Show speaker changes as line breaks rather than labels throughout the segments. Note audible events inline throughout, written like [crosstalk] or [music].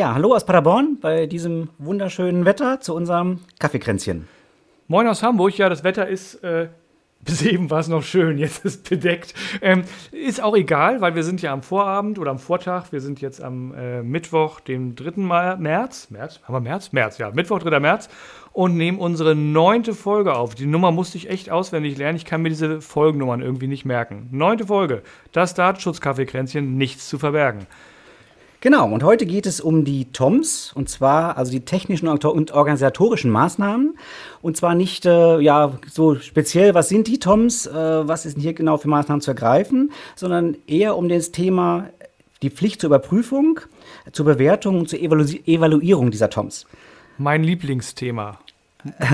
Ja, hallo aus Paderborn bei diesem wunderschönen Wetter zu unserem Kaffeekränzchen.
Moin aus Hamburg. Ja, das Wetter ist äh, [laughs] bis eben war es noch schön, jetzt ist bedeckt. Ähm, ist auch egal, weil wir sind ja am Vorabend oder am Vortag. Wir sind jetzt am äh, Mittwoch, dem 3. März. März? Haben wir März? März, ja. Mittwoch, 3. März. Und nehmen unsere neunte Folge auf. Die Nummer musste ich echt auswendig lernen. Ich kann mir diese Folgennummern irgendwie nicht merken. Neunte Folge. Das Datenschutzkaffeekränzchen, nichts zu verbergen.
Genau, und heute geht es um die TOMS, und zwar also die technischen und organisatorischen Maßnahmen. Und zwar nicht äh, ja, so speziell, was sind die TOMS, äh, was ist hier genau für Maßnahmen zu ergreifen, sondern eher um das Thema die Pflicht zur Überprüfung, zur Bewertung und zur Evalu Evaluierung dieser TOMS.
Mein Lieblingsthema.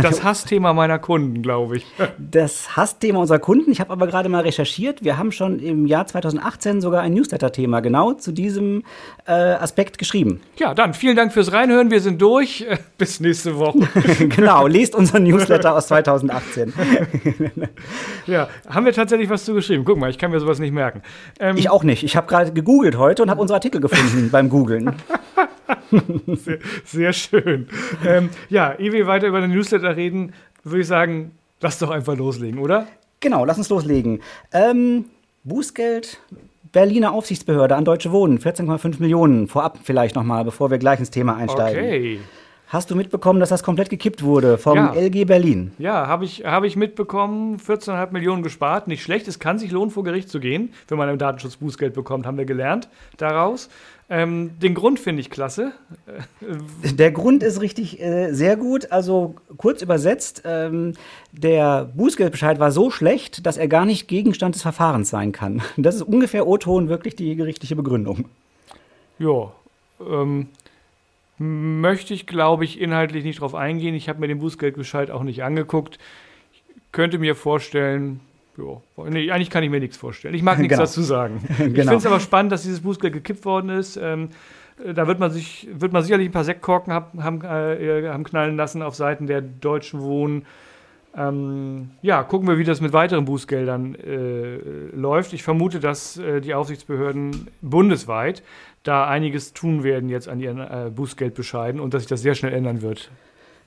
Das Hassthema meiner Kunden, glaube ich. [laughs]
Das Hassthema unserer Kunden. Ich habe aber gerade mal recherchiert. Wir haben schon im Jahr 2018 sogar ein Newsletter-Thema genau zu diesem äh, Aspekt geschrieben.
Ja, dann vielen Dank fürs Reinhören. Wir sind durch. [laughs] Bis nächste Woche. [laughs]
genau, lest unseren Newsletter aus 2018.
ja, haben wir tatsächlich was zu geschrieben? Guck mal, ich kann mir sowas nicht merken.
Ähm, ich auch nicht. Ich habe gerade gegoogelt heute und habe unsere Artikel gefunden beim Googlen. [laughs]
sehr, sehr, schön. Ähm, ja, ehe wir weiter über den Newsletter reden, würde ich sagen, lass doch einfach loslegen, oder?
Genau, lass uns loslegen. Ähm, Bußgeld, Berliner Aufsichtsbehörde an Deutsche Wohnen, 14,5 Millionen. Vorab vielleicht nochmal, bevor wir gleich ins Thema einsteigen. Okay. Hast du mitbekommen, dass das komplett gekippt wurde vom ja. LG Berlin?
Ja, habe ich, hab ich mitbekommen. 14,5 Millionen gespart. Nicht schlecht. Es kann sich lohnen, vor Gericht zu gehen, wenn man ein Datenschutzbußgeld bekommt, haben wir gelernt daraus. Ähm, den Grund finde ich klasse.
Der Grund ist richtig äh, sehr gut. Also kurz übersetzt, ähm, der Bußgeldbescheid war so schlecht, dass er gar nicht Gegenstand des Verfahrens sein kann. Das ist ungefähr O-Ton wirklich die gerichtliche Begründung.
Ja, ähm, möchte ich, glaube ich, inhaltlich nicht drauf eingehen. Ich habe mir den Bußgeldbescheid auch nicht angeguckt. Ich könnte mir vorstellen, ja, nee, eigentlich kann ich mir nichts vorstellen. Ich mag [laughs] nichts genau. dazu sagen. [laughs] genau. Ich finde es aber spannend, dass dieses Bußgeld gekippt worden ist. Ähm, äh, da wird man, sich, wird man sicherlich ein paar Sektkorken haben, haben, äh, haben knallen lassen auf Seiten der Deutschen Wohnen. Ähm, ja, gucken wir, wie das mit weiteren Bußgeldern äh, läuft. Ich vermute, dass äh, die Aufsichtsbehörden bundesweit da einiges tun werden jetzt an ihren äh, Bußgeldbescheiden und dass sich das sehr schnell ändern wird.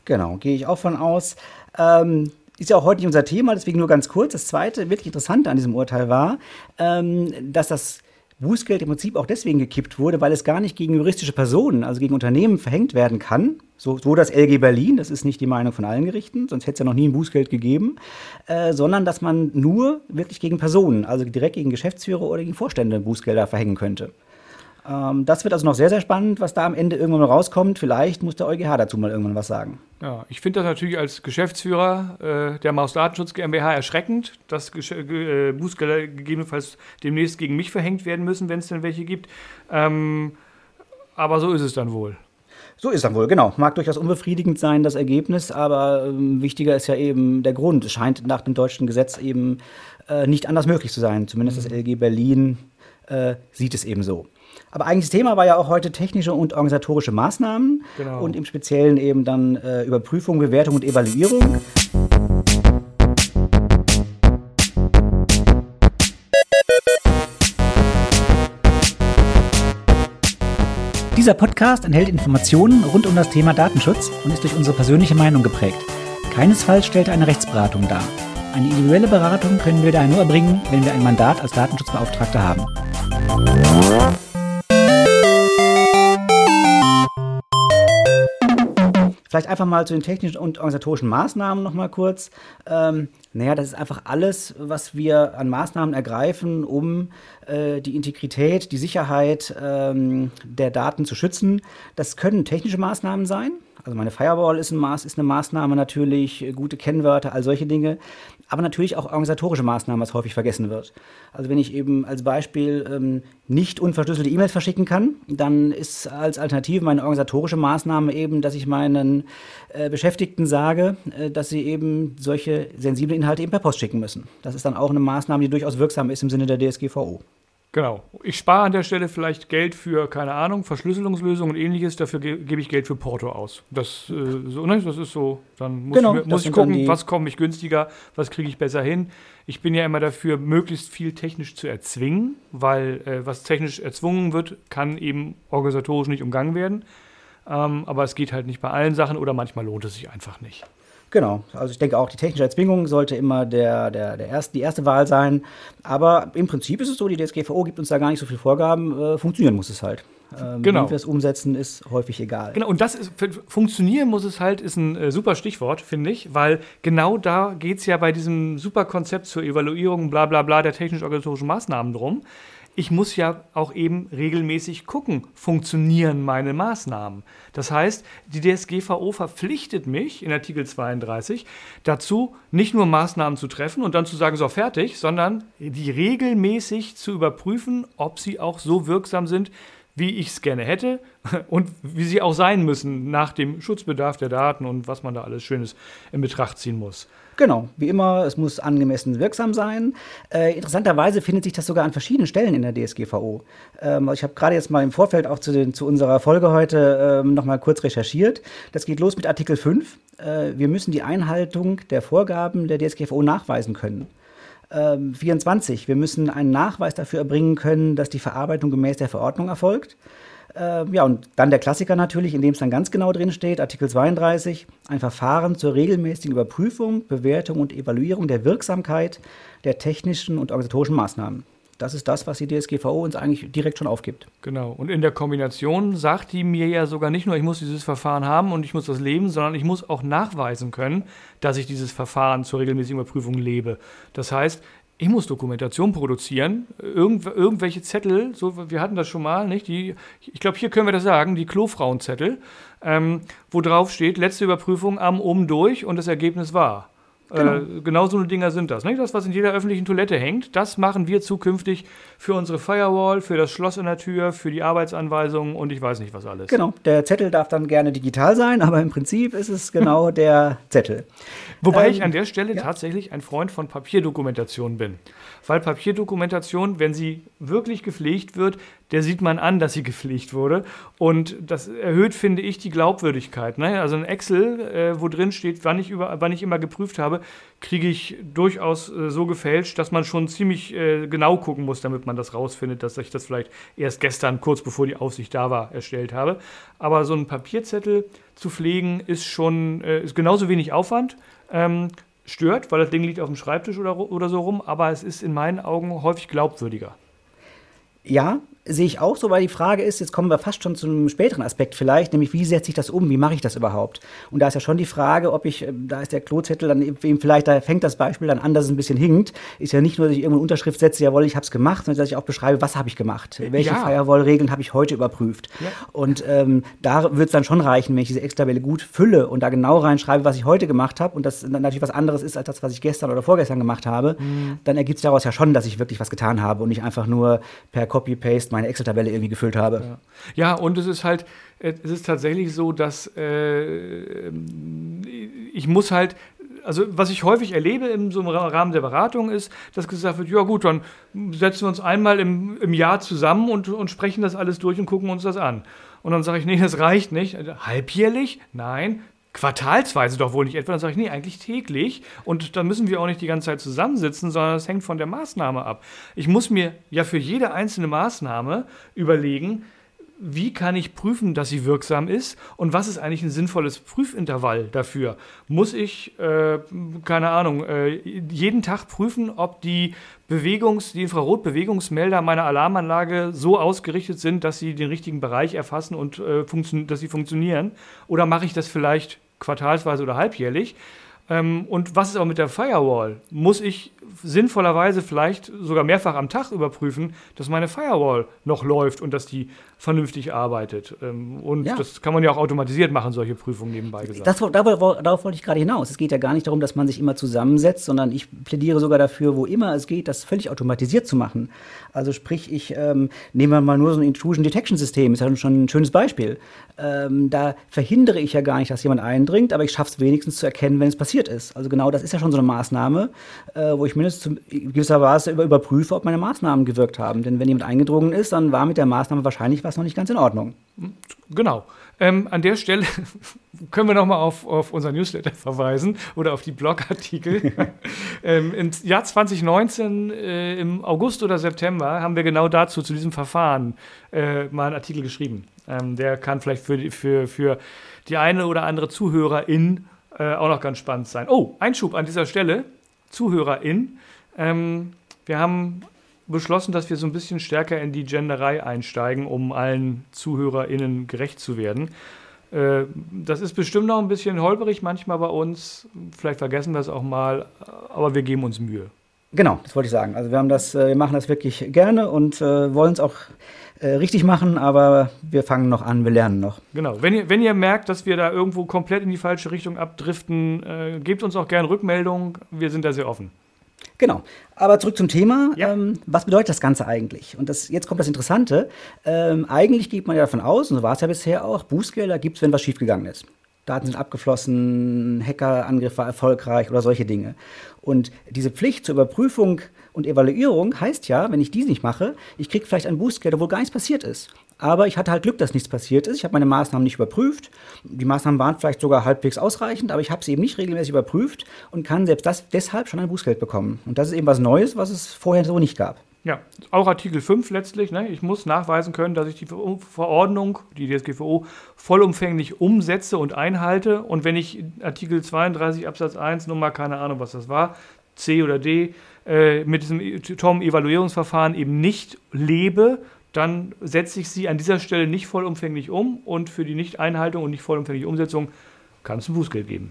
Genau, gehe ich auch von aus. Ähm, ist ja auch heute nicht unser Thema, deswegen nur ganz kurz. Das zweite wirklich Interessante an diesem Urteil war, ähm, dass das Bußgeld im Prinzip auch deswegen gekippt wurde, weil es gar nicht gegen juristische Personen, also gegen Unternehmen verhängt werden kann. So, so das LG Berlin, das ist nicht die Meinung von allen Gerichten, sonst hätte es ja noch nie ein Bußgeld gegeben, äh, sondern dass man nur wirklich gegen Personen, also direkt gegen Geschäftsführer oder gegen Vorstände Bußgelder verhängen könnte. Ähm, das wird also noch sehr, sehr spannend, was da am Ende irgendwann rauskommt. Vielleicht muss der EuGH dazu mal irgendwann was sagen.
Ja, ich finde das natürlich als Geschäftsführer äh, der Maus Datenschutz GmbH erschreckend, dass äh, Bußgelder gegebenenfalls demnächst gegen mich verhängt werden müssen, wenn es denn welche gibt. Ähm, aber so ist es dann wohl.
So ist dann wohl, genau. Mag durchaus unbefriedigend sein, das Ergebnis, aber ähm, wichtiger ist ja eben der Grund. Es scheint nach dem deutschen Gesetz eben äh, nicht anders möglich zu sein. Zumindest das LG Berlin äh, sieht es eben so. Aber eigentlich das Thema war ja auch heute technische und organisatorische Maßnahmen genau. und im Speziellen eben dann äh, Überprüfung, Bewertung und Evaluierung. Dieser Podcast enthält Informationen rund um das Thema Datenschutz und ist durch unsere persönliche Meinung geprägt. Keinesfalls stellt er eine Rechtsberatung dar. Eine individuelle Beratung können wir daher nur erbringen, wenn wir ein Mandat als Datenschutzbeauftragter haben. Vielleicht einfach mal zu den technischen und organisatorischen Maßnahmen noch mal kurz. Ähm, naja, das ist einfach alles, was wir an Maßnahmen ergreifen, um äh, die Integrität, die Sicherheit ähm, der Daten zu schützen. Das können technische Maßnahmen sein. Also meine Firewall ist, ein Maß, ist eine Maßnahme natürlich, gute Kennwörter, all solche Dinge aber natürlich auch organisatorische Maßnahmen, was häufig vergessen wird. Also wenn ich eben als Beispiel ähm, nicht unverschlüsselte E-Mails verschicken kann, dann ist als Alternative meine organisatorische Maßnahme eben, dass ich meinen äh, Beschäftigten sage, äh, dass sie eben solche sensiblen Inhalte eben per Post schicken müssen. Das ist dann auch eine Maßnahme, die durchaus wirksam ist im Sinne der DSGVO.
Genau. Ich spare an der Stelle vielleicht Geld für, keine Ahnung, Verschlüsselungslösungen und ähnliches. Dafür ge gebe ich Geld für Porto aus. Das, äh, so, ne? das ist so. Dann muss genau, ich, muss ich gucken, was komme ich günstiger, was kriege ich besser hin. Ich bin ja immer dafür, möglichst viel technisch zu erzwingen, weil äh, was technisch erzwungen wird, kann eben organisatorisch nicht umgangen werden. Ähm, aber es geht halt nicht bei allen Sachen oder manchmal lohnt es sich einfach nicht.
Genau, also ich denke auch, die technische Erzwingung sollte immer der, der, der erste, die erste Wahl sein. Aber im Prinzip ist es so, die DSGVO gibt uns da gar nicht so viele Vorgaben, äh, funktionieren muss es halt. Ähm,
genau.
Wie wir es umsetzen, ist häufig egal.
Genau, und das ist, funktionieren muss es halt, ist ein äh, super Stichwort, finde ich, weil genau da geht es ja bei diesem super Konzept zur Evaluierung, bla bla bla, der technisch-organisatorischen Maßnahmen drum ich muss ja auch eben regelmäßig gucken, funktionieren meine Maßnahmen. Das heißt, die DSGVO verpflichtet mich in Artikel 32 dazu, nicht nur Maßnahmen zu treffen und dann zu sagen, so fertig, sondern die regelmäßig zu überprüfen, ob sie auch so wirksam sind, wie ich es gerne hätte [laughs] und wie sie auch sein müssen nach dem Schutzbedarf der Daten und was man da alles Schönes in Betracht ziehen muss.
Genau, wie immer, es muss angemessen wirksam sein. Äh, interessanterweise findet sich das sogar an verschiedenen Stellen in der DSGVO. Ähm, ich habe gerade jetzt mal im Vorfeld auch zu, den, zu unserer Folge heute ähm, noch mal kurz recherchiert. Das geht los mit Artikel 5. Äh, wir müssen die Einhaltung der Vorgaben der DSGVO nachweisen können. Ähm, 24. Wir müssen einen Nachweis dafür erbringen können, dass die Verarbeitung gemäß der Verordnung erfolgt. Äh, ja, und dann der Klassiker natürlich, in dem es dann ganz genau drin steht, Artikel 32, ein Verfahren zur regelmäßigen Überprüfung, Bewertung und Evaluierung der Wirksamkeit der technischen und organisatorischen Maßnahmen. Das ist das, was die DSGVO uns eigentlich direkt schon aufgibt.
Genau. Und in der Kombination sagt die mir ja sogar nicht nur, ich muss dieses Verfahren haben und ich muss das leben, sondern ich muss auch nachweisen können, dass ich dieses Verfahren zur regelmäßigen Überprüfung lebe. Das heißt, ich muss Dokumentation produzieren, Irgendw irgendwelche Zettel, so wir hatten das schon mal, nicht? Die, ich glaube, hier können wir das sagen, die Klofrauenzettel, ähm, wo drauf steht, letzte Überprüfung am um durch und das Ergebnis war. Genau. Äh, genau so eine Dinger sind das. Nicht? Das, was in jeder öffentlichen Toilette hängt, das machen wir zukünftig für unsere Firewall, für das Schloss in der Tür, für die Arbeitsanweisungen und ich weiß nicht, was alles.
Genau, der Zettel darf dann gerne digital sein, aber im Prinzip ist es genau [laughs] der Zettel.
Wobei ähm, ich an der Stelle ja. tatsächlich ein Freund von Papierdokumentation bin. Weil Papierdokumentation, wenn sie wirklich gepflegt wird, der sieht man an, dass sie gepflegt wurde. Und das erhöht, finde ich, die Glaubwürdigkeit. Ne? Also ein Excel, äh, wo drin steht, wann ich, über, wann ich immer geprüft habe, kriege ich durchaus äh, so gefälscht, dass man schon ziemlich äh, genau gucken muss, damit man das rausfindet, dass ich das vielleicht erst gestern, kurz bevor die Aufsicht da war, erstellt habe. Aber so einen Papierzettel zu pflegen, ist schon äh, ist genauso wenig Aufwand. Ähm, stört, weil das Ding liegt auf dem Schreibtisch oder, oder so rum, aber es ist in meinen Augen häufig glaubwürdiger.
Ja, sehe ich auch so, weil die Frage ist, jetzt kommen wir fast schon zu einem späteren Aspekt vielleicht, nämlich wie setze ich das um, wie mache ich das überhaupt? Und da ist ja schon die Frage, ob ich, äh, da ist der Klozettel dann eben vielleicht, da fängt das Beispiel dann an, dass es ein bisschen hinkt, ist ja nicht nur, dass ich irgendeine Unterschrift setze, jawohl, ich habe es gemacht, sondern dass ich auch beschreibe, was habe ich gemacht? Welche ja. Firewall-Regeln habe ich heute überprüft? Ja. Und ähm, da wird es dann schon reichen, wenn ich diese Excel-Tabelle gut fülle und da genau reinschreibe, was ich heute gemacht habe und das dann natürlich was anderes ist als das, was ich gestern oder vorgestern gemacht habe, mhm. dann ergibt es daraus ja schon, dass ich wirklich was getan habe und nicht einfach nur per Copy-Paste meine Excel-Tabelle irgendwie gefüllt habe.
Ja. ja. und es ist halt, es ist tatsächlich so, dass äh, ich muss halt also was ich häufig erlebe in so Rahmen der Beratung ist, dass gesagt wird, ja gut, dann setzen wir uns einmal im, im Jahr zusammen und, und sprechen das alles durch und gucken uns das an. Und dann sage ich, nee, das reicht nicht. Halbjährlich? Nein quartalsweise doch wohl nicht etwa. Dann sage ich, nee, eigentlich täglich. Und dann müssen wir auch nicht die ganze Zeit zusammensitzen, sondern das hängt von der Maßnahme ab. Ich muss mir ja für jede einzelne Maßnahme überlegen, wie kann ich prüfen, dass sie wirksam ist und was ist eigentlich ein sinnvolles Prüfintervall dafür? Muss ich, äh, keine Ahnung, äh, jeden Tag prüfen, ob die Bewegungs-, die Infrarotbewegungsmelder meiner Alarmanlage so ausgerichtet sind, dass sie den richtigen Bereich erfassen und äh, dass sie funktionieren? Oder mache ich das vielleicht quartalsweise oder halbjährlich? Ähm, und was ist auch mit der Firewall? Muss ich sinnvollerweise vielleicht sogar mehrfach am Tag überprüfen, dass meine Firewall noch läuft und dass die vernünftig arbeitet. Ähm, und ja. das kann man ja auch automatisiert machen, solche Prüfungen nebenbei gesagt.
Das, darauf, darauf wollte ich gerade hinaus. Es geht ja gar nicht darum, dass man sich immer zusammensetzt, sondern ich plädiere sogar dafür, wo immer es geht, das völlig automatisiert zu machen. Also sprich, ich ähm, nehme mal nur so ein Intrusion Detection System, ist ja schon ein schönes Beispiel. Ähm, da verhindere ich ja gar nicht, dass jemand eindringt, aber ich schaffe es wenigstens zu erkennen, wenn es passiert ist. Also genau das ist ja schon so eine Maßnahme, äh, wo ich mindestens in gewisser Weise überprüfe, ob meine Maßnahmen gewirkt haben. Denn wenn jemand eingedrungen ist, dann war mit der Maßnahme wahrscheinlich was was noch nicht ganz in Ordnung.
Genau. Ähm, an der Stelle [laughs] können wir nochmal auf, auf unser Newsletter verweisen oder auf die Blogartikel. [laughs] ähm, Im Jahr 2019, äh, im August oder September, haben wir genau dazu, zu diesem Verfahren, äh, mal einen Artikel geschrieben. Ähm, der kann vielleicht für, für, für die eine oder andere Zuhörerin äh, auch noch ganz spannend sein. Oh, Einschub an dieser Stelle. Zuhörerin. Ähm, wir haben beschlossen, dass wir so ein bisschen stärker in die Genderei einsteigen, um allen ZuhörerInnen gerecht zu werden. Äh, das ist bestimmt noch ein bisschen holperig manchmal bei uns. Vielleicht vergessen wir es auch mal, aber wir geben uns Mühe.
Genau, das wollte ich sagen. Also wir haben das, äh, wir machen das wirklich gerne und äh, wollen es auch äh, richtig machen, aber wir fangen noch an, wir lernen noch.
Genau. Wenn ihr, wenn ihr merkt, dass wir da irgendwo komplett in die falsche Richtung abdriften, äh, gebt uns auch gerne Rückmeldung. Wir sind da sehr offen.
Genau. Aber zurück zum Thema. Ja. Ähm, was bedeutet das Ganze eigentlich? Und das, jetzt kommt das Interessante. Ähm, eigentlich geht man ja davon aus, und so war es ja bisher auch, Bußgelder gibt es, wenn was schiefgegangen ist. Daten sind abgeflossen, Hackerangriff war erfolgreich oder solche Dinge. Und diese Pflicht zur Überprüfung und Evaluierung heißt ja, wenn ich die nicht mache, ich kriege vielleicht ein Bußgeld, obwohl gar nichts passiert ist. Aber ich hatte halt Glück, dass nichts passiert ist. Ich habe meine Maßnahmen nicht überprüft. Die Maßnahmen waren vielleicht sogar halbwegs ausreichend, aber ich habe sie eben nicht regelmäßig überprüft und kann selbst das deshalb schon ein Bußgeld bekommen. Und das ist eben was Neues, was es vorher so nicht gab.
Ja, auch Artikel 5 letztlich. Ne? Ich muss nachweisen können, dass ich die Verordnung, die DSGVO, vollumfänglich umsetze und einhalte. Und wenn ich Artikel 32 Absatz 1, Nummer, keine Ahnung, was das war, C oder D, äh, mit diesem TOM-Evaluierungsverfahren eben nicht lebe, dann setze ich sie an dieser Stelle nicht vollumfänglich um und für die Nicht-Einhaltung und nicht vollumfängliche Umsetzung kann es ein Bußgeld geben.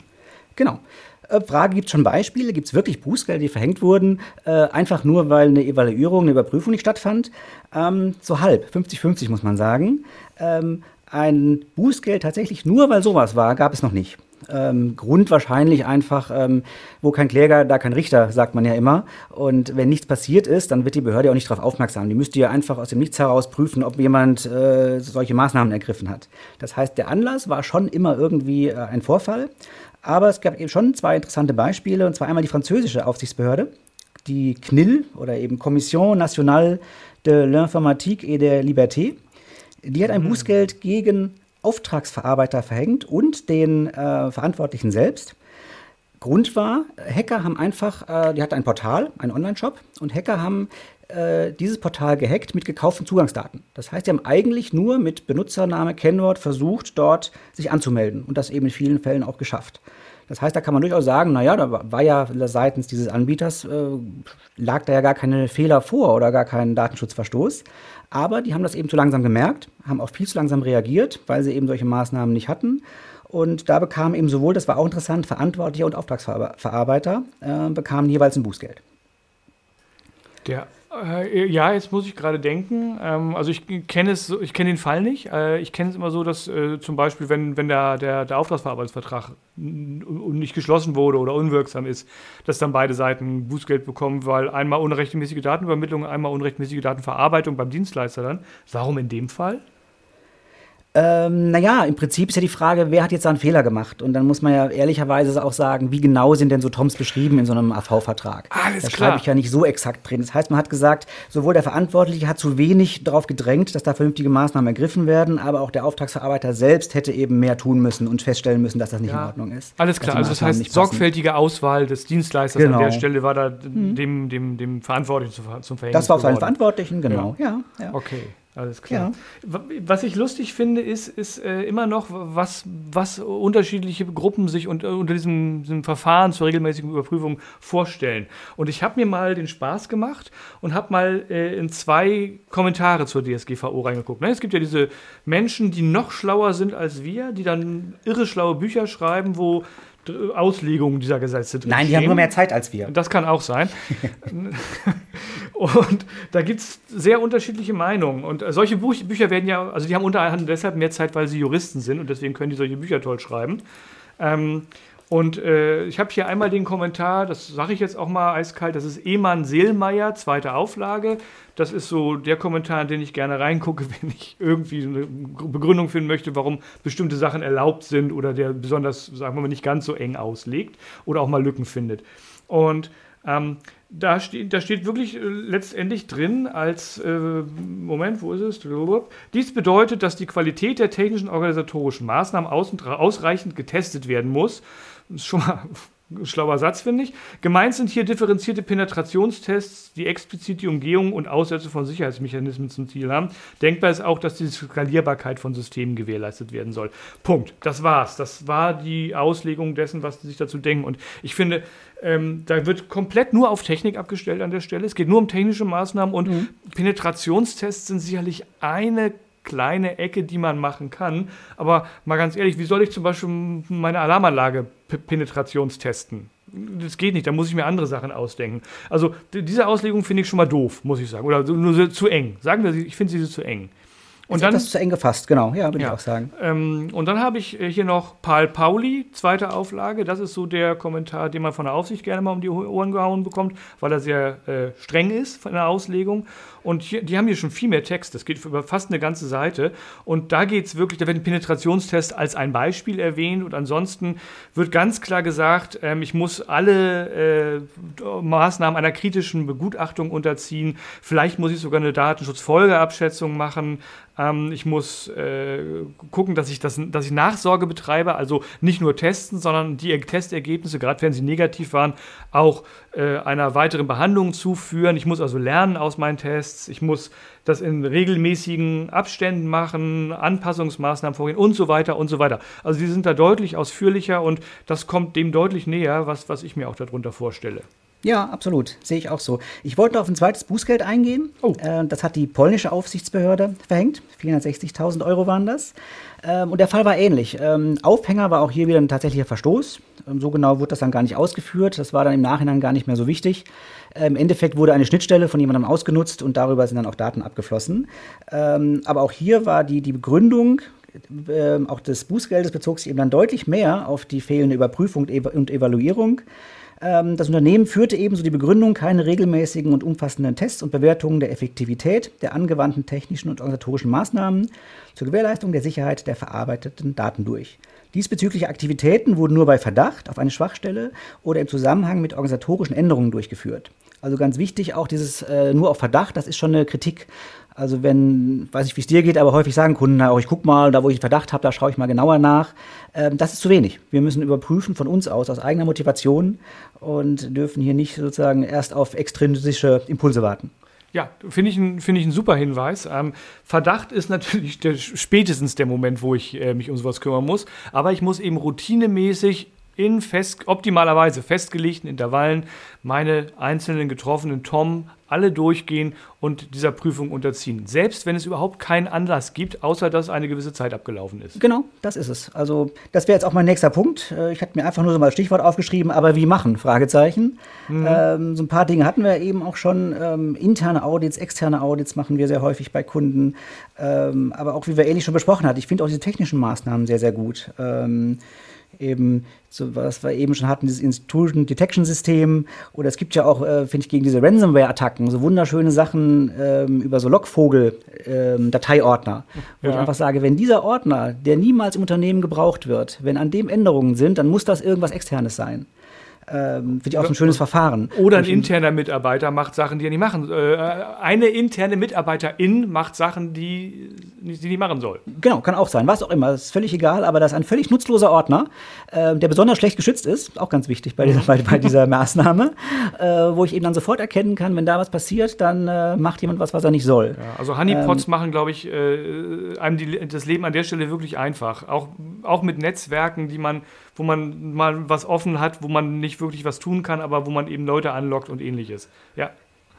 Genau. Äh, Frage, gibt es schon Beispiele? Gibt es wirklich Bußgelder, die verhängt wurden, äh, einfach nur, weil eine Evaluierung, eine Überprüfung nicht stattfand? Ähm, so halb, 50-50 muss man sagen. Ähm, ein Bußgeld tatsächlich nur, weil sowas war, gab es noch nicht. Ähm, Grund wahrscheinlich einfach, ähm, wo kein Kläger, da kein Richter, sagt man ja immer. Und wenn nichts passiert ist, dann wird die Behörde auch nicht darauf aufmerksam. Die müsste ja einfach aus dem Nichts heraus prüfen, ob jemand äh, solche Maßnahmen ergriffen hat. Das heißt, der Anlass war schon immer irgendwie äh, ein Vorfall. Aber es gab eben schon zwei interessante Beispiele, und zwar einmal die französische Aufsichtsbehörde, die CNIL oder eben Commission Nationale de l'Informatique et de Liberté. Die hat ein mhm. Bußgeld gegen Auftragsverarbeiter verhängt und den äh, Verantwortlichen selbst. Grund war, Hacker haben einfach, äh, die hatten ein Portal, einen Online-Shop, und Hacker haben äh, dieses Portal gehackt mit gekauften Zugangsdaten. Das heißt, sie haben eigentlich nur mit Benutzername, Kennwort versucht, dort sich anzumelden und das eben in vielen Fällen auch geschafft. Das heißt, da kann man durchaus sagen, naja, da war ja seitens dieses Anbieters, äh, lag da ja gar keine Fehler vor oder gar kein Datenschutzverstoß. Aber die haben das eben zu langsam gemerkt, haben auch viel zu langsam reagiert, weil sie eben solche Maßnahmen nicht hatten. Und da bekamen eben sowohl, das war auch interessant, Verantwortliche und Auftragsverarbeiter äh, bekamen jeweils ein Bußgeld.
Der äh, ja, jetzt muss ich gerade denken. Ähm, also ich kenne es, ich kenne den Fall nicht. Äh, ich kenne es immer so, dass äh, zum Beispiel, wenn, wenn der, der, der Auftragsverarbeitungsvertrag nicht geschlossen wurde oder unwirksam ist, dass dann beide Seiten Bußgeld bekommen, weil einmal unrechtmäßige Datenübermittlung, einmal unrechtmäßige Datenverarbeitung beim Dienstleister dann. Warum in dem Fall?
Ähm, naja, im Prinzip ist ja die Frage, wer hat jetzt da einen Fehler gemacht? Und dann muss man ja ehrlicherweise auch sagen, wie genau sind denn so Toms beschrieben in so einem AV-Vertrag?
Alles
da
klar.
schreibe ich ja nicht so exakt drin. Das heißt, man hat gesagt, sowohl der Verantwortliche hat zu wenig darauf gedrängt, dass da vernünftige Maßnahmen ergriffen werden, aber auch der Auftragsverarbeiter selbst hätte eben mehr tun müssen und feststellen müssen, dass das nicht ja. in Ordnung ist.
Alles klar, also das heißt, sorgfältige Auswahl des Dienstleisters genau. an der Stelle war da mhm. dem, dem, dem Verantwortlichen zum, zum Verhängnis
Das war auf seinen Verantwortlichen, genau.
Ja. ja, ja. Okay. Alles klar. Ja. Was ich lustig finde, ist, ist äh, immer noch, was, was unterschiedliche Gruppen sich unter, unter diesem, diesem, Verfahren zur regelmäßigen Überprüfung vorstellen. Und ich habe mir mal den Spaß gemacht und habe mal äh, in zwei Kommentare zur DSGVO reingeguckt. Ne? Es gibt ja diese Menschen, die noch schlauer sind als wir, die dann irre schlaue Bücher schreiben, wo Auslegungen dieser Gesetze
drin Nein, die stehen. haben nur mehr Zeit als wir.
Das kann auch sein. [laughs] und da gibt es sehr unterschiedliche Meinungen. Und äh, solche Buch Bücher werden ja, also die haben unter anderem deshalb mehr Zeit, weil sie Juristen sind und deswegen können die solche Bücher toll schreiben. Ähm, und äh, ich habe hier einmal den Kommentar, das sage ich jetzt auch mal eiskalt, das ist Eman Seelmeier, zweite Auflage. Das ist so der Kommentar, in den ich gerne reingucke, [laughs] wenn ich irgendwie eine Begründung finden möchte, warum bestimmte Sachen erlaubt sind oder der besonders, sagen wir mal, nicht ganz so eng auslegt oder auch mal Lücken findet. Und Ähm, da, steht, da steht wirklich äh, letztendlich drin als, äh, Moment, wo ist es? Dies bedeutet, dass die Qualität der technischen organisatorischen Maßnahmen aus ausreichend getestet werden muss. Das ist schon mal Schlauer Satz, finde ich. Gemeint sind hier differenzierte Penetrationstests, die explizit die Umgehung und Aussetzung von Sicherheitsmechanismen zum Ziel haben. Denkbar ist auch, dass die Skalierbarkeit von Systemen gewährleistet werden soll. Punkt. Das war's. Das war die Auslegung dessen, was sie sich dazu denken. Und ich finde, ähm, da wird komplett nur auf Technik abgestellt an der Stelle. Es geht nur um technische Maßnahmen und mhm. Penetrationstests sind sicherlich eine kleine Ecke, die man machen kann. Aber mal ganz ehrlich, wie soll ich zum Beispiel meine Alarmanlage penetrationstesten? Das geht nicht, da muss ich mir andere Sachen ausdenken. Also diese Auslegung finde ich schon mal doof, muss ich sagen. Oder nur zu eng. Sagen wir, ich finde sie zu eng.
Und dann, das zu eng gefasst, genau, ja, würde ja. ich auch sagen.
Ähm, und dann habe ich äh, hier noch Paul Pauli, zweite Auflage. Das ist so der Kommentar, den man von der Aufsicht gerne mal um die Ohren gehauen bekommt, weil er sehr äh, streng ist von der Auslegung. Und hier, die haben hier schon viel mehr Text. Das geht über fast eine ganze Seite. Und da geht es wirklich, da wird ein Penetrationstest als ein Beispiel erwähnt. Und ansonsten wird ganz klar gesagt, ähm, ich muss alle äh, Maßnahmen einer kritischen Begutachtung unterziehen. Vielleicht muss ich sogar eine Datenschutzfolgeabschätzung machen. Ähm, ich muss äh, gucken, dass ich, das, dass ich Nachsorge betreibe, also nicht nur testen, sondern die Testergebnisse, gerade wenn sie negativ waren, auch äh, einer weiteren Behandlung zuführen. Ich muss also lernen aus meinen Tests. Ich muss das in regelmäßigen Abständen machen, Anpassungsmaßnahmen vorgehen und so weiter und so weiter. Also sie sind da deutlich ausführlicher und das kommt dem deutlich näher, was, was ich mir auch darunter vorstelle.
Ja, absolut. Sehe ich auch so. Ich wollte auf ein zweites Bußgeld eingehen. Oh. Äh, das hat die polnische Aufsichtsbehörde verhängt. 460.000 Euro waren das. Ähm, und der Fall war ähnlich. Ähm, Aufhänger war auch hier wieder ein tatsächlicher Verstoß. Ähm, so genau wurde das dann gar nicht ausgeführt. Das war dann im Nachhinein gar nicht mehr so wichtig. Im Endeffekt wurde eine Schnittstelle von jemandem ausgenutzt und darüber sind dann auch Daten abgeflossen. aber auch hier war die, die Begründung, auch des Bußgeldes bezog sich eben dann deutlich mehr auf die fehlende Überprüfung und Evaluierung. Ähm, das Unternehmen führte ebenso die Begründung keine regelmäßigen und umfassenden Tests und Bewertungen der Effektivität der angewandten technischen und organisatorischen Maßnahmen zur Gewährleistung der Sicherheit der verarbeiteten Daten durch. Diesbezügliche Aktivitäten wurden nur bei Verdacht auf eine Schwachstelle oder im Zusammenhang mit organisatorischen Änderungen durchgeführt. Also ganz wichtig auch dieses äh, nur auf Verdacht, das ist schon eine Kritik also wenn, weiß ich, wie es dir geht, aber häufig sagen Kunden auch, ich gucke mal, da wo ich Verdacht habe, da schaue ich mal genauer nach. Ähm, das ist zu wenig. Wir müssen überprüfen von uns aus, aus eigener Motivation und dürfen hier nicht sozusagen erst auf extrinsische Impulse warten.
Ja, finde ich, find ich ein super Hinweis. Ähm, Verdacht ist natürlich der, spätestens der Moment, wo ich äh, mich um sowas kümmern muss. Aber ich muss eben routinemäßig in fest, optimalerweise festgelegten Intervallen meine einzelnen getroffenen Tom alle durchgehen und dieser Prüfung unterziehen. Selbst wenn es überhaupt keinen Anlass gibt, außer dass eine gewisse Zeit abgelaufen ist.
Genau, das ist es. Also, das wäre jetzt auch mein nächster Punkt. Äh, ich hatte mir einfach nur so mal Stichwort aufgeschrieben, aber wie machen? Fragezeichen. Mhm. Ähm, so ein paar Dinge hatten wir eben auch schon. Ähm, interne Audits, externe Audits machen wir sehr häufig bei Kunden. Ähm, aber auch, wie wir ähnlich schon besprochen hatten, ich finde auch diese technischen Maßnahmen sehr, sehr gut. Eben, so was wir eben schon hatten, dieses Intrusion Detection System. Oder es gibt ja auch, äh, finde ich, gegen diese Ransomware-Attacken so wunderschöne Sachen ähm, über so Logvogel-Dateiordner. Ähm, wo ja. ich einfach sage, wenn dieser Ordner, der niemals im Unternehmen gebraucht wird, wenn an dem Änderungen sind, dann muss das irgendwas Externes sein ähm, finde ich auch so ein schönes Verfahren.
Oder ein interner Mitarbeiter macht Sachen, die er nicht machen äh, Eine interne Mitarbeiterin macht Sachen, die sie nicht machen soll.
Genau, kann auch sein. Was auch immer, ist völlig egal, aber das ist ein völlig nutzloser Ordner, äh, der besonders schlecht geschützt ist, auch ganz wichtig bei dieser, bei, bei dieser Maßnahme, äh, wo ich eben dann sofort erkennen kann, wenn da was passiert, dann äh, macht jemand was, was er nicht soll.
Ja, also Honeypots ähm, machen, glaube ich, äh, einem die, das Leben an der Stelle wirklich einfach. Auch, auch mit Netzwerken, die man wo man mal was offen hat, wo man nicht wirklich was tun kann, aber wo man eben Leute anlockt und ähnliches. Ja.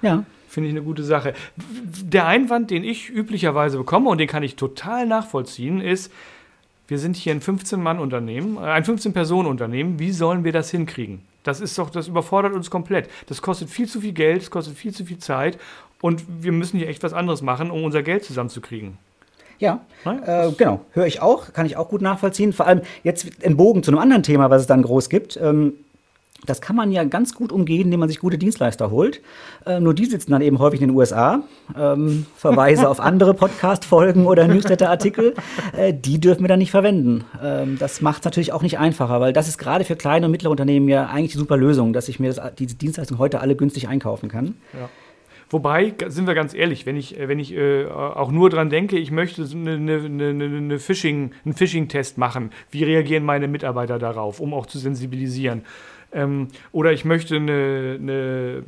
Ja. Finde ich eine gute Sache. Der Einwand, den ich üblicherweise bekomme und den kann ich total nachvollziehen, ist, wir sind hier ein 15-Mann-Unternehmen, äh, ein 15-Personen-Unternehmen. Wie sollen wir das hinkriegen? Das ist doch, das überfordert uns komplett. Das kostet viel zu viel Geld, das kostet viel zu viel Zeit und wir müssen hier echt was anderes machen, um unser Geld zusammenzukriegen.
Ja, äh, genau. Höre ich auch, kann ich auch gut nachvollziehen. Vor allem jetzt ein Bogen zu einem anderen Thema, was es dann groß gibt. Ähm, Das kann man ja ganz gut umgehen, indem man sich gute Dienstleister holt. Äh, nur die sitzen dann eben häufig in den USA. Ähm, Verweise auf andere Podcast-Folgen oder Newsletter-Artikel, äh, die dürfen wir dann nicht verwenden. Ähm, das macht es natürlich auch nicht einfacher, weil das ist gerade für kleine und mittlere Unternehmen ja eigentlich die super Lösung, dass ich mir das, diese Dienstleistungen heute alle günstig einkaufen kann.
Ja. Wobei, sind wir ganz ehrlich, wenn ich, wenn ich äh, auch nur dran denke, ich möchte eine, eine, eine, Phishing, einen Phishing-Test machen, wie reagieren meine Mitarbeiter darauf, um auch zu sensibilisieren. Ähm, oder ich möchte eine, eine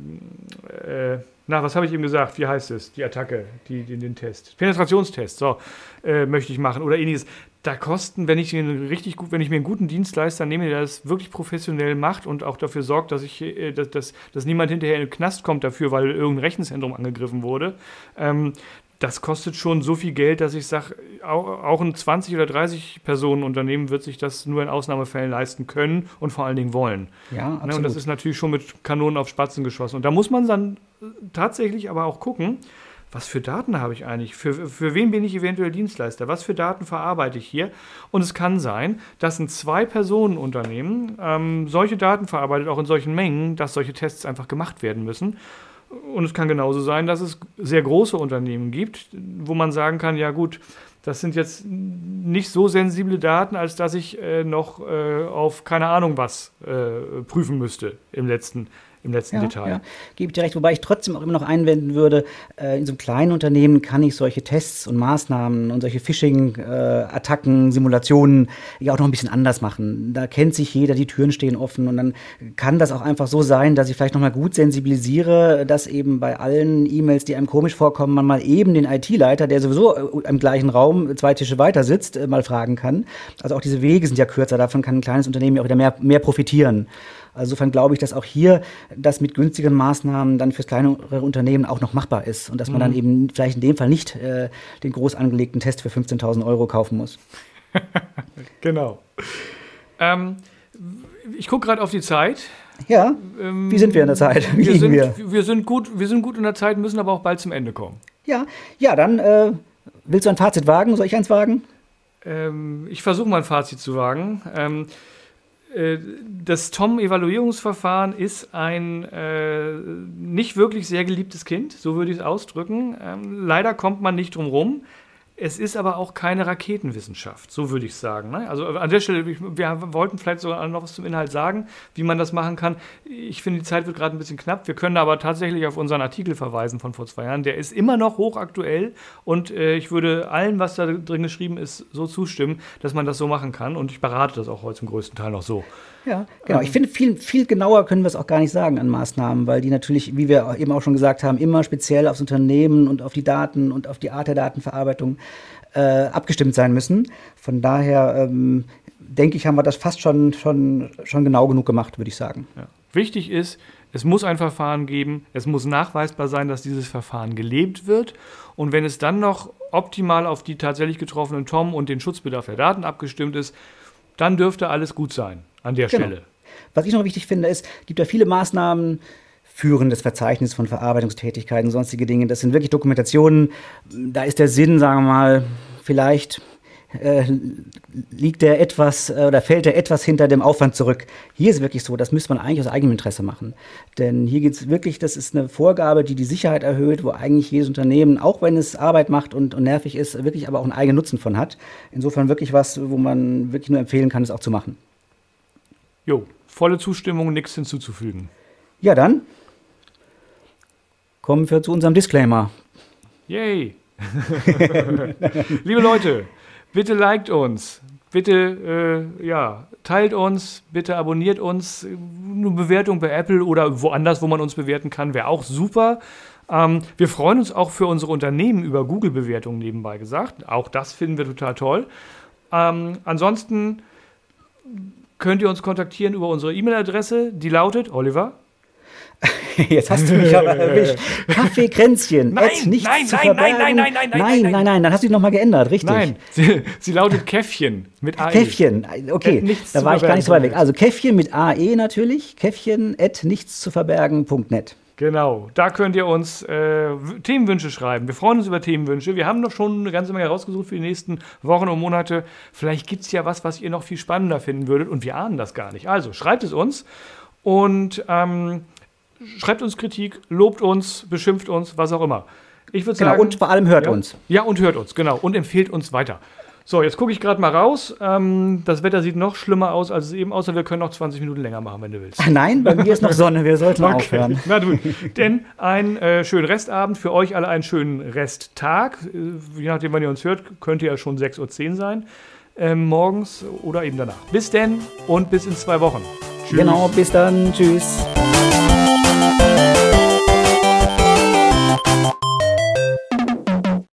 äh, na, was habe ich eben gesagt? Wie heißt es? Die Attacke, die, die, den Test. Penetrationstest, so, äh, möchte ich machen. Oder ähnliches. Da kosten, wenn ich, richtig gut, wenn ich mir einen guten Dienstleister nehme, der das wirklich professionell macht und auch dafür sorgt, dass, ich, äh, dass, dass, dass niemand hinterher in den Knast kommt dafür, weil irgendein Rechenzentrum angegriffen wurde, ähm, das kostet schon so viel Geld, dass ich sage, auch, auch ein 20 oder 30 Personen Unternehmen wird sich das nur in Ausnahmefällen leisten können und vor allen Dingen wollen. Ja, absolut. Ne, und das ist natürlich schon mit Kanonen auf Spatzen geschossen. Und da muss man dann tatsächlich aber auch gucken, was für Daten habe ich eigentlich? Für, für wen bin ich eventuell Dienstleister? Was für Daten verarbeite ich hier? Und es kann sein, dass ein Zwei-Personen-Unternehmen ähm, solche Daten verarbeitet, auch in solchen Mengen, dass solche Tests einfach gemacht werden müssen. Und es kann genauso sein, dass es sehr große Unternehmen gibt, wo man sagen kann, ja gut, das sind jetzt nicht so sensible Daten, als dass ich äh, noch äh, auf keine Ahnung was äh, prüfen müsste im letzten im letzten ja, Detail. Ja,
gebe ich dir recht, wobei ich trotzdem auch immer noch einwenden würde, äh, in so einem kleinen Unternehmen kann ich solche Tests und Maßnahmen und solche Phishing-Attacken, äh, Simulationen ja auch noch ein bisschen anders machen. Da kennt sich jeder, die Türen stehen offen und dann kann das auch einfach so sein, dass ich vielleicht nochmal gut sensibilisiere, dass eben bei allen E-Mails, die einem komisch vorkommen, man mal eben den IT-Leiter, der sowieso äh, im gleichen Raum zwei Tische weiter sitzt, äh, mal fragen kann. Also auch diese Wege sind ja kürzer, davon kann ein kleines Unternehmen ja auch wieder mehr, mehr profitieren. Also insofern glaube ich, dass auch hier das mit günstigen Maßnahmen dann fürs kleinere Unternehmen auch noch machbar ist und dass man mhm. dann eben vielleicht in dem Fall nicht äh, den groß angelegten Test für 15.000 Euro kaufen muss. [laughs]
genau. Ähm, ich gucke gerade auf die Zeit.
Ja. Ähm, wie sind wir in der Zeit?
Wie wir, sind, wir? wir, sind gut, wir sind gut in der Zeit, müssen aber auch bald zum Ende kommen.
Ja, ja, dann äh, willst du ein Fazit wagen? Soll ich eins wagen?
Ähm, ich versuche mal ein Fazit zu wagen. Äh, das Tom-Evaluierungsverfahren ist ein äh, nicht wirklich sehr geliebtes Kind, so würde ich es ausdrücken. Ähm, leider kommt man nicht drum rum. Es ist aber auch keine Raketenwissenschaft, so würde ich sagen. Ne? Also an der Stelle, wir wollten vielleicht sogar noch was zum Inhalt sagen, wie man das machen kann. Ich finde, die Zeit wird gerade ein bisschen knapp. Wir können aber tatsächlich auf unseren Artikel verweisen von vor zwei Jahren. Der ist immer noch hochaktuell und äh, ich würde allem, was da drin geschrieben ist, so zustimmen, dass man das so machen kann. Und ich berate das auch heute zum größten Teil noch so.
Ja, genau. Ich finde, viel, viel genauer können wir es auch gar nicht sagen an Maßnahmen, weil die natürlich, wie wir eben auch schon gesagt haben, immer speziell aufs Unternehmen und auf die Daten und auf die Art der Datenverarbeitung äh, abgestimmt sein müssen. Von daher ähm, denke ich, haben wir das fast schon, schon, schon genau genug gemacht, würde ich sagen.
Ja. Wichtig ist, es muss ein Verfahren geben, es muss nachweisbar sein, dass dieses Verfahren gelebt wird. Und wenn es dann noch optimal auf die tatsächlich getroffenen TOM und den Schutzbedarf der Daten abgestimmt ist, dann dürfte alles gut sein an der genau. Stelle.
Was ich noch wichtig finde, ist, es gibt ja viele Maßnahmen, führendes Verzeichnis von Verarbeitungstätigkeiten, sonstige Dinge. Das sind wirklich Dokumentationen. Da ist der Sinn, sagen wir mal, vielleicht äh, liegt der etwas äh, oder fällt der etwas hinter dem Aufwand zurück. Hier ist es wirklich so, das müsste man eigentlich aus eigenem Interesse machen. Denn hier geht es wirklich, das ist eine Vorgabe, die die Sicherheit erhöht, wo eigentlich jedes Unternehmen, auch wenn es Arbeit macht und, und nervig ist, wirklich aber auch einen eigenen Nutzen von hat. Insofern wirklich was, wo man wirklich nur empfehlen kann, es auch zu machen.
Jo, volle Zustimmung, nichts hinzuzufügen.
Ja, dann kommen wir zu unserem Disclaimer.
Yay! [laughs] Liebe Leute, bitte liked uns, bitte äh, ja, teilt uns, bitte abonniert uns. Eine Bewertung bei Apple oder woanders, wo man uns bewerten kann, wäre auch super. Ähm, wir freuen uns auch für unsere Unternehmen über Google-Bewertungen nebenbei gesagt. Auch das finden wir total toll. Ähm, ansonsten könnt ihr uns kontaktieren über unsere E-Mail-Adresse, die lautet Oliver. [laughs]
Jetzt hast du mich aber erwischt. Kaffeekränzchen.
Nein, nein, nein, nein, nein, nein, nein,
nein, nein, nein, nein, dann hast du dich nochmal geändert, richtig?
Nein, sie, sie lautet Käffchen mit AE.
Käffchen, okay, da war ich gar nicht so weit weg. Also Käffchen mit AE natürlich, Käffchen at nichtszuverbergen.net.
Genau, da könnt ihr uns äh, Themenwünsche schreiben. Wir freuen uns über Themenwünsche. Wir haben doch schon eine ganze Menge rausgesucht für die nächsten Wochen und Monate. Vielleicht gibt es ja was, was ihr noch viel spannender finden würdet und wir ahnen das gar nicht. Also schreibt es uns Und ähm, schreibt uns Kritik, lobt uns, beschimpft uns, was auch immer. Ich würde
Genau,
sagen.
und vor allem hört
ja,
uns.
Ja, und hört uns, genau. Und empfehlt uns weiter. So, jetzt gucke ich gerade mal raus. Ähm, das Wetter sieht noch schlimmer aus, als es eben aussah. Wir können noch 20 Minuten länger machen, wenn du willst.
Ach nein, bei mir ist noch Sonne, wir sollten aufhören.
Na gut. Denn einen äh, schönen Restabend, für euch alle einen schönen Resttag. Äh, je nachdem, wann ihr uns hört, könnte ja schon 6.10 Uhr sein. Ähm, morgens oder eben danach. Bis denn und bis in zwei Wochen.
Genau, bis dann. Tschüss.